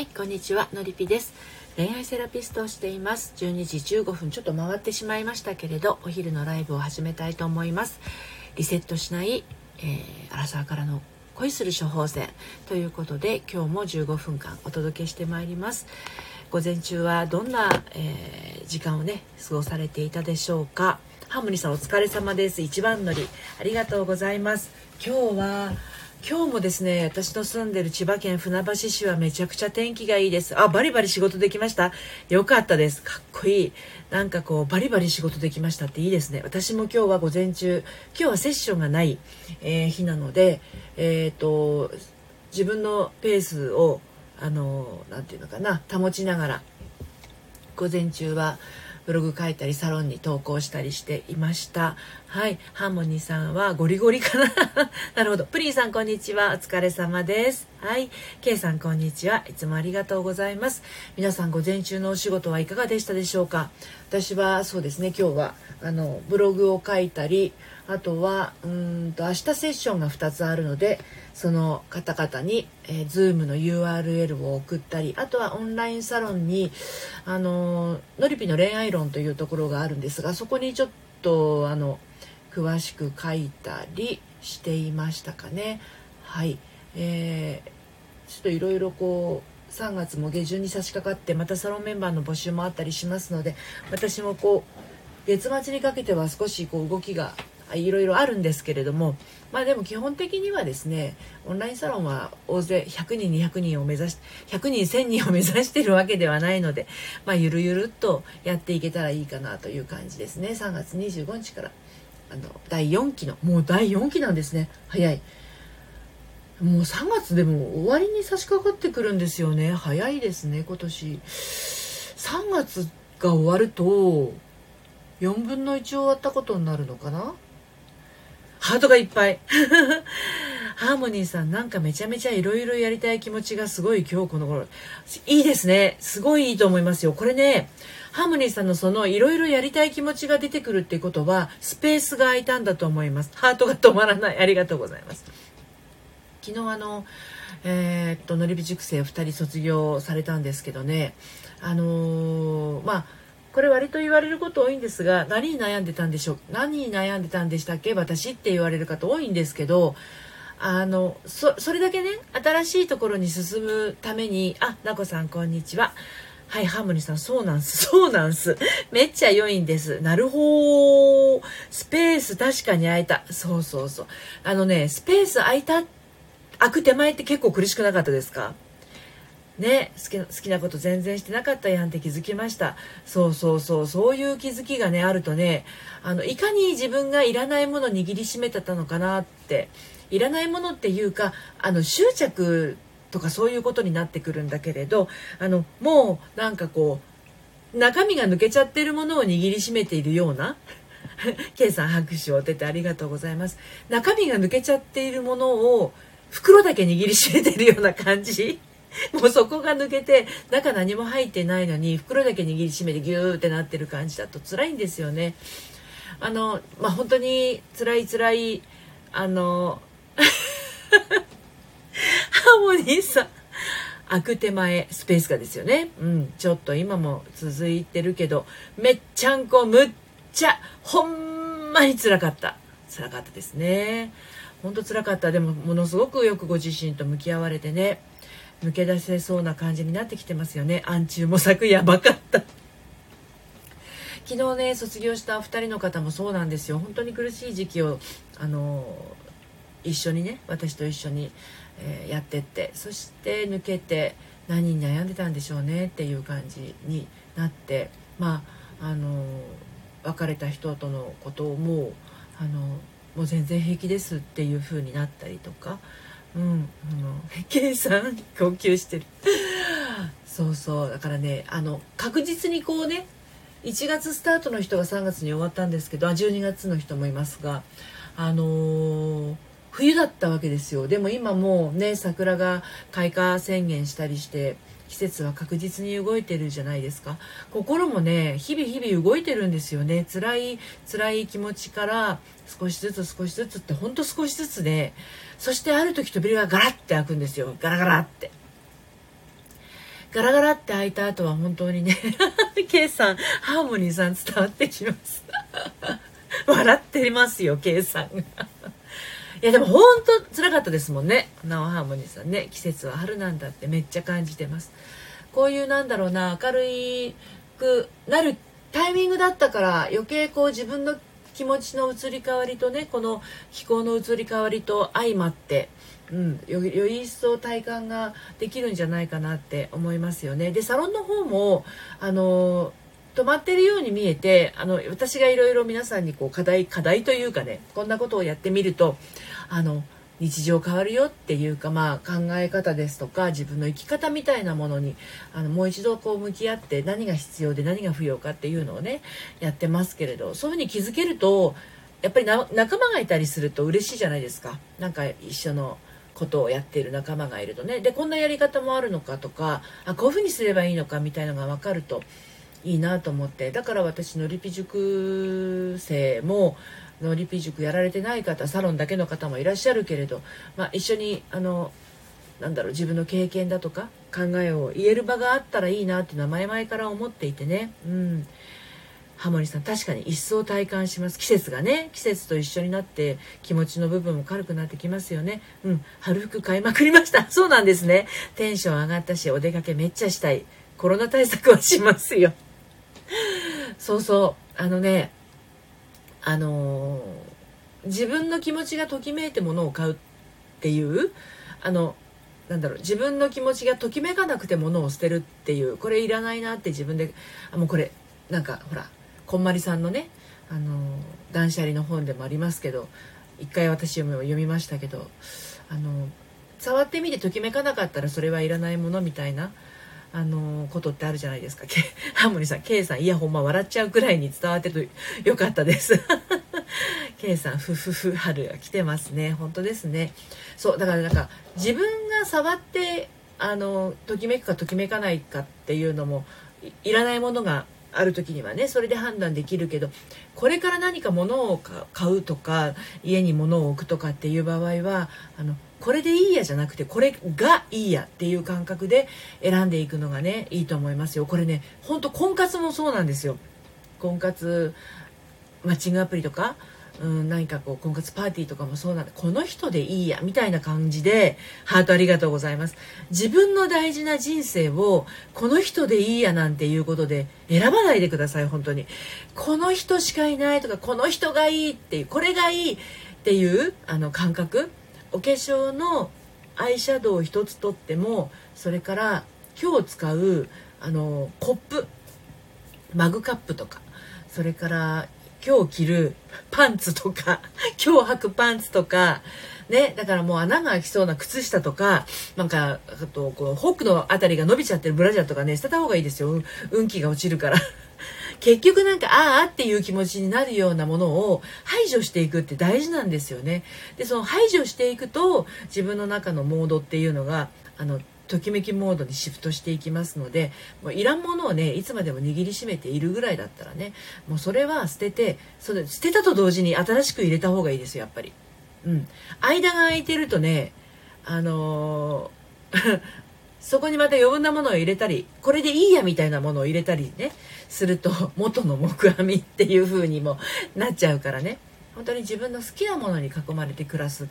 はいこんにちはのりぴです。恋愛セラピストをしています。12時15分ちょっと回ってしまいましたけれどお昼のライブを始めたいと思います。リセットしない、えー、アラサーからの恋する処方箋。ということで今日も15分間お届けしてまいります。午前中はどんな、えー、時間をね過ごされていたでしょうか。ハーモニーさんお疲れ様です。一番乗りありがとうございます。今日は今日もですね私の住んでる千葉県船橋市はめちゃくちゃ天気がいいです。あバリバリ仕事できました。よかったです。かっこいい。なんかこうバリバリ仕事できましたっていいですね。私も今日は午前中今日はセッションがない、えー、日なのでえっ、ー、と自分のペースをあの何て言うのかな保ちながら午前中はブログ書いたりサロンに投稿したりしていました。はい。ハーモニーさんはゴリゴリかな。なるほど。プリンさんこんにちは。お疲れ様です。はい。K さんこんにちは。いつもありがとうございます。皆さん午前中のお仕事はいかがでしたでしょうか？私はそうですね。今日はあのブログを書いたりあとはうんと明日セッションが2つあるのでその方々に、えー、Zoom の URL を送ったりあとはオンラインサロンにあののりぴの恋愛論というところがあるんですがそこにちょっとあの詳しく書いたりしていましたかね。はい。えー、ちょっといろいろこう3月も下旬に差し掛かってまたサロンメンバーの募集もあったりしますので私もこう月末にかけては少しこう動きがいろいろあるんですけれどもまあでも基本的にはですねオンラインサロンは大勢100人200人を目指し100人1000人を目指しているわけではないのでまあゆるゆるっとやっていけたらいいかなという感じですね。3月25日から。あの第4期のもう第4期なんですね。早い。もう3月でも終わりに差し掛かってくるんですよね。早いですね今年。3月が終わると4分の1終わったことになるのかな？ハートがいっぱい。ハーモニーさんなんかめちゃめちゃいろいろやりたい気持ちがすごい今日この頃。いいですね。すごいいいと思いますよ。これねハーモニーさんのそのいろいろやりたい気持ちが出てくるっていうことはスペースが空いたんだと思います。ハートが止まらない。ありがとうございます。昨日あのえー、っとのりび塾生2人卒業されたんですけどね。あのー、まあこれ割と言われること多いんですが何に悩んでたんでしょう。何に悩んでたんでしたっけ？私って言われる方多いんですけどあのそれだけね新しいところに進むためにあなこさんこんにちは。はいハーモニーさんそうなんす。そうなんす。めっちゃ良いんです。なるほどスペース確かに空いた。そうそうそう。あのねスペース空いた開く手前って結構苦しくなかったですか？ね好き好きなこと全然してなかったやんって気づきました。そうそうそう。そういう気づきがねあるとねあのいかに自分がいらないもの握りしめてたのかなっていらないものっていうかあの執着とかそういうことになってくるんだけれどあのもうなんかこう中身が抜けちゃってるものを握りしめているような K さん拍手を当ててありがとうございます中身が抜けちゃっているものを袋だけ握りしめてるような感じ もうそこが抜けて中何も入ってないのに袋だけ握りしめてギューってなってる感じだと辛いんですよね。あのまあ本当に辛い辛いあの ハーモニーさん開く手前スペースがですよね。うん、ちょっと今も続いてるけどめっちゃんこむっちゃほんまに辛かった。辛かったですね。ほんと辛かった。でもものすごくよくご自身と向き合われてね。抜け出せそうな感じになってきてますよね暗中模索やばかった昨日ね卒業した2人の方もそうなんですよ本当に苦しい時期をあの一緒にね私と一緒に、えー、やってってそして抜けて何に悩んでたんでしょうねっていう感じになってまああの別れた人とのことをもうあのもう全然平気ですっていう風になったりとかうんあの計算号泣してる。そうそうだからねあの確実にこうね1月スタートの人が3月に終わったんですけど12月の人もいますがあのー、冬だったわけですよ。でも今もうね桜が開花宣言したりして季節は確実に動いてるじゃないですか。心もね日々日々動いてるんですよね。辛い辛い気持ちから少しずつ少しずつってほんと少しずつでそしてある時扉がガラッて開くんですよ。ガラガラって。ガラガラって開いた後は本当にね K さんハーモニーさん伝わってきます。笑ってますよ K さんが。いやでも本当辛かったですもんね。ナオハーモニーさんね。季節は春なんだってめっちゃ感じてます。こういうなんだろうな明るいくなるタイミングだったから余計こう自分の気持ちの移り変わりとねこの気候の移り変わりと相まって、うん、よより一層体感ができるんじゃないかなって思いますよね。でサロンの方もあの止まってるように見えてあの私がいろいろ皆さんにこう課題課題というかねこんなことをやってみるとあの日常変わるよっていうか、まあ、考え方ですとか自分の生き方みたいなものにあのもう一度こう向き合って何が必要で何が不要かっていうのをねやってますけれどそういうふうに気づけるとやっぱり仲間がいたりすると嬉しいじゃないですか。なんか一緒のことをやっている仲間がいるとね。でこんなやり方もあるのかとかあこういうふうにすればいいのかみたいのが分かるといいなと思って。だから私のリピ塾生ものリピ塾やられてない方サロンだけの方もいらっしゃるけれど、まあ、一緒にあのなんだろう自分の経験だとか考えを言える場があったらいいなっていうのは前々から思っていてね、うん、ハモリさん確かに一層体感します。季節がね季節と一緒になって気持ちの部分も軽くなってきますよね。うん。春服買いまくりました。そうなんですね。テンション上がったしお出かけめっちゃしたい。コロナ対策はしますよ。そうそう。あのねあのー、自分の気持ちがときめいてものを買うっていうあのなんだろう自分の気持ちがときめかなくてものを捨てるっていうこれいらないなって自分であもうこれなんかほらこんまりさんのねあの断捨離の本でもありますけど一回私も読みましたけどあの触ってみてときめかなかったらそれはいらないものみたいなあのことってあるじゃないですか。ハーモニーさん、K さん、いやほんま笑っちゃうくらいに伝わってるとよかったです。K さん、ふふふ、春が来てますね。本当ですね。そう、だからなんか、自分が触って、あの、ときめくかときめかないかっていうのも、いらないものがある時にはねそれで判断できるけどこれから何か物を買うとか家に物を置くとかっていう場合はあのこれでいいやじゃなくてこれがいいやっていう感覚で選んでいくのがねいいと思いますよ。これねほんと婚活もそうなんですよ。婚活マッチングアプリとかうん、何かこう婚活パーティーとかもそうなんでこの人でいいやみたいな感じでハートありがとうございます。自分の大事な人生をこの人でいいやなんていうことで選ばないでください本当に。この人しかいないとかこの人がいいっていうこれがいいっていうあの感覚。お化粧のアイシャドウを一つとってもそれから今日使うあのコップ。マグカップとか。それから今日着るパンツとか 今日履くパンツとかね、だからもう穴が開きそうな靴下とか、なんか、あと、こう、ホックのあたりが伸びちゃってるブラジャーとかね、捨てた方がいいですよ。運気が落ちるから。結局なんか、ああっていう気持ちになるようなものを排除していくって大事なんですよね。で、その排除していくと、自分の中のモードっていうのが、あの、ときめきモードにシフトしていきますのでもういらんものをねいつまでも握りしめているぐらいだったらねもうそれは捨ててそれ捨てたと同時に新しく入れた方がいいですよやっぱり。うん、間が空いてるとねあのー そこにまた余分なものを入れたりこれでいいやみたいなものを入れたりねすると 元の木阿弥っていう風にもなっちゃうからね本当に自分の好きなものに囲まれて暮らす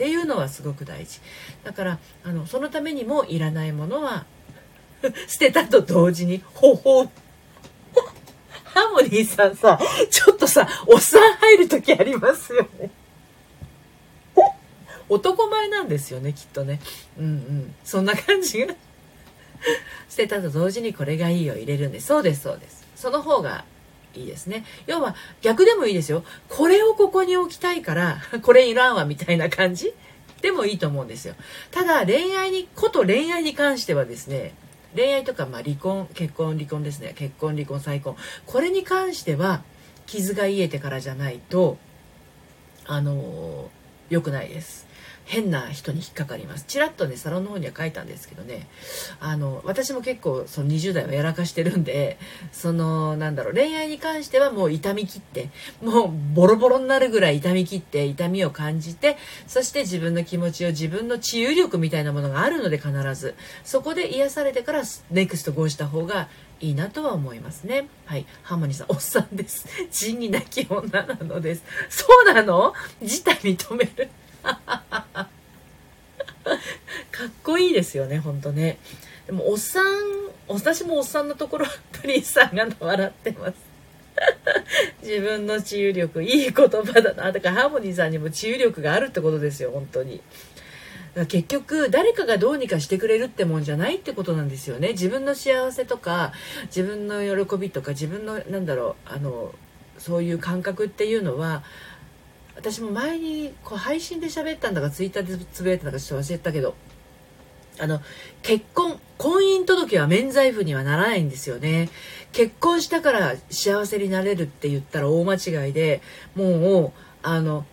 っていうのはすごく大事。だからあのそのためにもいらないものは 捨てたと同時にほほハーモニーさんさちょっとさおっさん入る時ありますよね。男前なんですよねきっとね。うんうん。そんな感じが。捨てたと同時にこれがいいを入れるんで。そうですそうです。その方がいいですね。要は逆でもいいですよ。これをここに置きたいから これいらんわみたいな感じ？でもいいと思うんですよ。ただ恋愛にこと恋愛に関してはですね恋愛とかまあ離婚結婚離婚ですね。結婚離婚再婚。これに関しては傷が癒えてからじゃないとあの良くないです。変な人に引っかかります。ちらっとねサロンの方には書いたんですけどね。あの私も結構その20代はやらかしてるんでそのなんだろう恋愛に関してはもう痛み切ってもうボロボロになるぐらい痛み切って痛みを感じてそして自分の気持ちを自分の治癒力みたいなものがあるので必ず。そこで癒されてからネクストゴーした方がいいなとは思いますね。はい。ハーモニーさん、おっさんです。仁義なき女なのです。そうなの？自体認める。かっこいいですよね、ほんとね。でも、おっさん、私もおっさんのところ、プリンさんが笑ってます。自分の治癒力、いい言葉だな。だからハーモニーさんにも治癒力があるってことですよ、本当に。結局誰かがどうにかしてくれるってもんじゃないってことなんですよね。自分の幸せとか自分の喜びとか自分のなんだろうあのそういう感覚っていうのは私も前にこう配信で喋ったんだかツイッターでつぶやいたんだかちょっと忘れたけどあの結婚婚姻届は免罪符にはならないんですよね。結婚したから幸せになれるって言ったら大間違いでもうあの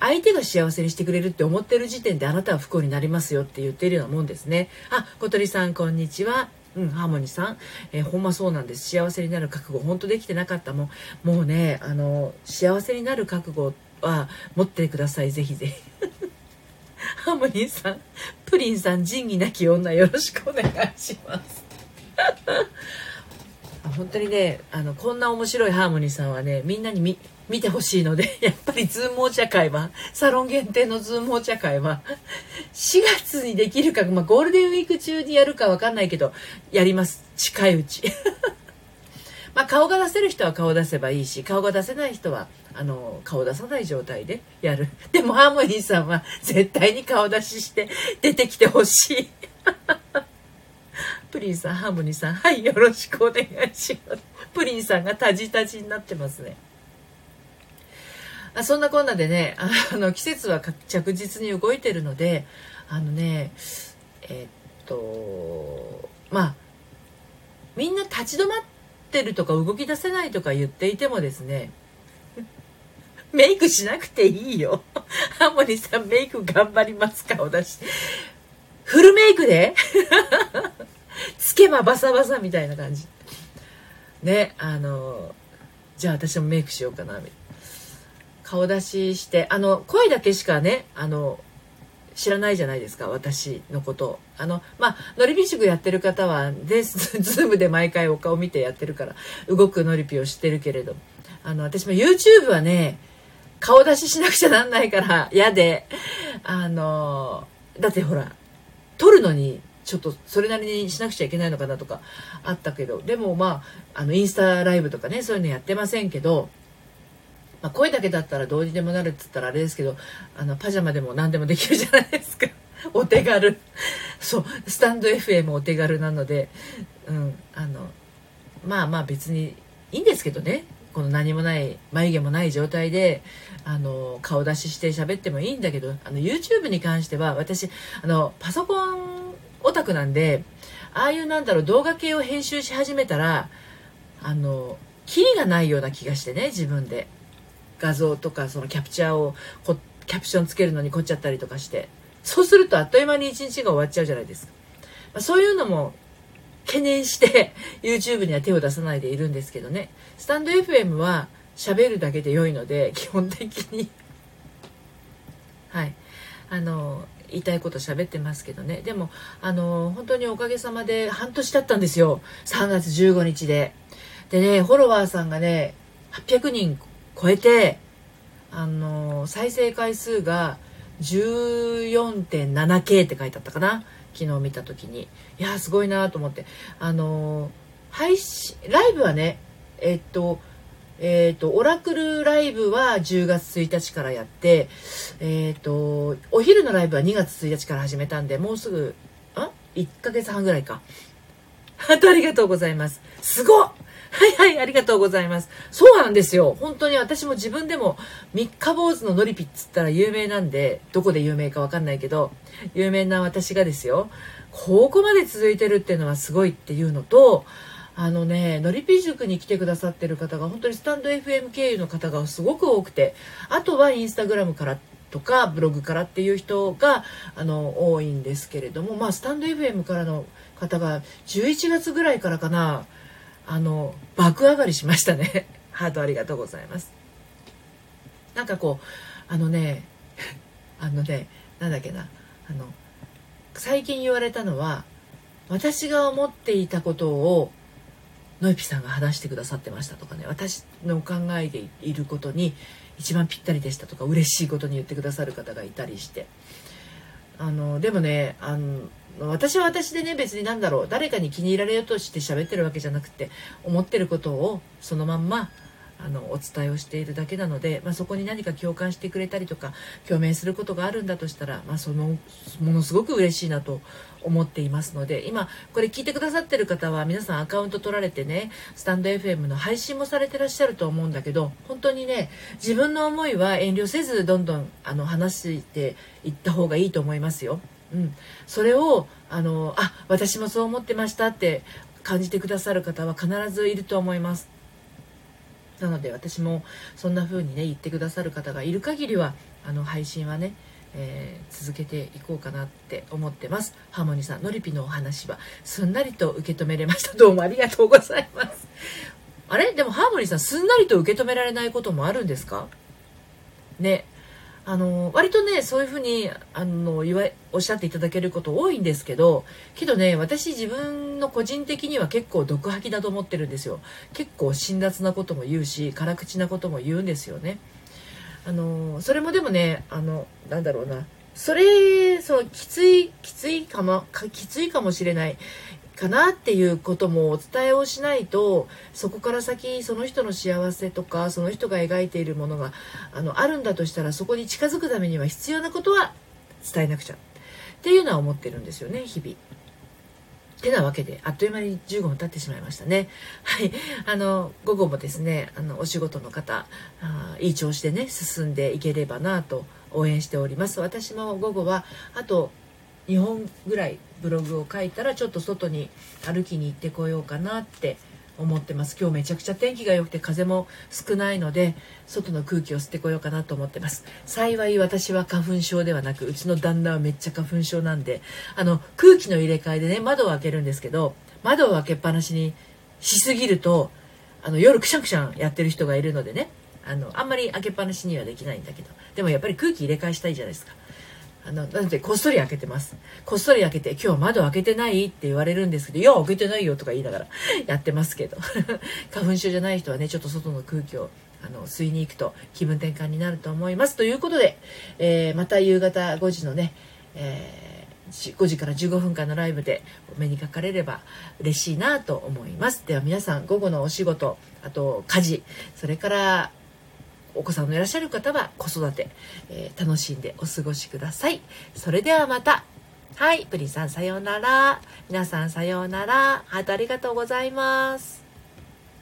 相手が幸せにしてくれるって思ってる時点であなたは不幸になりますよって言ってるようなもんですね。あ、小鳥さんこんにちは。うん、ハーモニーさん、えー、ほんまそうなんです。幸せになる覚悟、本当できてなかったもん。もうね、あの、幸せになる覚悟は持ってください。ぜひぜひ。ハーモニーさん、プリンさん、仁義なき女、よろしくお願いします。本当にね、あの、こんな面白いハーモニーさんはね、みんなに見、見てほしいので、やっぱり Zoom お茶会は、サロン限定の Zoom お茶会は、4月にできるか、まあ、ゴールデンウィーク中にやるかわかんないけど、やります。近いうち。まあ、顔が出せる人は顔出せばいいし、顔が出せない人は、あの、顔出さない状態でやる。でも、ハーモニーさんは絶対に顔出しして出てきてほしい。プリンさん、ハーモニーさん、はい、よろしくお願いします。プリンさんがタジタジになってますね。あそんなこんなでねあの季節は着実に動いてるのであのねえっとまあみんな立ち止まってるとか動き出せないとか言っていてもですねメイクしなくていいよ。ハモニさんメイク頑張りますか？お出し。フルメイクで？つけばバサバサみたいな感じ。ね、あの、じゃあ私もメイクしようかな、みたいな。顔出ししてあの声だけしかねあの知らないじゃないですか私のことあのまあのりぴ塾やってる方はで Zoom で毎回お顔見てやってるから動くのりぴを知ってるけれどあの私も YouTube はね顔出ししなくちゃなんないから嫌であのだってほら撮るのにちょっとそれなりにしなくちゃいけないのかなとかあったけどでもまああのインスタライブとかねそういうのやってませんけどまあ、声だけだったらどうにでもなるっつったらあれですけどあのパジャマでも何でもできるじゃないですか。お手軽。そうスタンド FM お手軽なので、うん、あのまあまあ別にいいんですけどね。この何もない眉毛もない状態であの顔出しして喋ってもいいんだけどあの YouTube に関しては私あのパソコンオタクなんでああいうなんだろう動画系を編集し始めたらあのキリがないような気がしてね自分で。画像とかそのキャプチャーをこキャプションつけるのに凝っちゃったりとかして。そうするとあっという間に一日が終わっちゃうじゃないですか、まあ、そういうのも懸念して YouTube には手を出さないでいるんですけどね。スタンド FM は喋るだけで良いので基本的に。はい。あの言いたいこと喋ってますけどね。でもあの本当におかげさまで半年経ったんですよ。3月15日で。でねフォロワーさんがね800人超えてあの再生回数が 14.7K って書いてあったかな。昨日見た時に。いやすごいなと思って。あの配信ライブはねえっとえっ、と、オラクルライブは10月1日からやって、えっ、と、お昼のライブは2月1日から始めたんで、もうすぐ、ん ?1 ヶ月半ぐらいか。あとありがとうございます。すごっはいはい、ありがとうございます。そうなんですよ。本当に私も自分でも三日坊主ののりぴっつったら有名なんで、どこで有名かわかんないけど、有名な私がですよ、ここまで続いてるっていうのはすごいっていうのと、あのね、のりぴ塾に来てくださってる方が本当にスタンド FM 経由の方がすごく多くて、あとはインスタグラムからとかブログからっていう人があの多いんですけれどもまあスタンド FM からの方が11月ぐらいからかなあの爆上がりしましたね。ハートありがとうございます。なんかこうあのねあのねなんだっけなあの最近言われたのは私が思っていたことをノイピさんが話してくださってましたとかね私の考えていることに一番ぴったりでしたとか嬉しいことに言ってくださる方がいたりして。あのでもねあの私は私でね別に何だろう誰かに気に入られようとして喋ってるわけじゃなくて思ってることをそのまんまあのお伝えをしているだけなので、まあ、そこに何か共感してくれたりとか共鳴することがあるんだとしたら、まあ、そのものすごく嬉しいなと思っていますので今これ聞いてくださってる方は皆さんアカウント取られてねスタンド FM の配信もされてらっしゃると思うんだけど本当にね自分の思いは遠慮せずどんどんあの話していった方がいいと思いますよ。うん、それをあのあ私もそう思ってましたって感じてくださる方は必ずいると思います。なので私もそんな風にね言ってくださる方がいる限りはあの配信はね、えー、続けていこうかなって思ってます。ハーモニーさんのりぴのお話はすんなりと受け止めれました。どうもありがとうございます。あれ？でもハーモニーさんすんなりと受け止められないこともあるんですか？ね。あの割とねそういうふうにあの言わおっしゃっていただけること多いんですけどけどね私自分の個人的には結構毒吐きだと思ってるんですよ。結構辛辣なことも言うし辛口なことも言うんですよね。あのそれもでもねあのなんだろうな。それそのきついきついかもきついかもしれない。かなっていうこともお伝えをしないとそこから先その人の幸せとかその人が描いているものがあのあるんだとしたらそこに近づくためには必要なことは伝えなくちゃっていうのは思ってるんですよね日々。てなわけであっという間に15分経ってしまいましたね。はい。あの、午後もですね、あの、お仕事の方、あいい調子でね、進んでいければなと応援しております。私も午後は、あと2本ぐらいブログを書いたらちょっと外に歩きに行ってこようかなって思ってます。今日めちゃくちゃ天気が良くて風も少ないので外の空気を吸ってこようかなと思ってます幸い私は花粉症ではなくうちの旦那はめっちゃ花粉症なんであの空気の入れ替えでね窓を開けるんですけど窓を開けっぱなしにしすぎるとあの夜くしゃくしゃやってる人がいるのでねあのあんまり開けっぱなしにはできないんだけど。でもやっぱり空気入れ替えしたいじゃないですか。あの、なので、こっそり開けてます。こっそり開けて、今日窓開けてないって言われるんですけど、いや、開けてないよとか言いながらやってますけど。花粉症じゃない人はね、ちょっと外の空気をあの吸いに行くと気分転換になると思います。ということで、えー、また夕方5時のね、えー、5時から15分間のライブでお目にかかれれば嬉しいなと思います。では皆さん午後のお仕事、あと家事、それからお子さんのいらっしゃる方は子育て、えー、楽しんでお過ごしください。それではまた。はい、プリンさんさようなら。皆さんさようなら。ハートありがとうございます。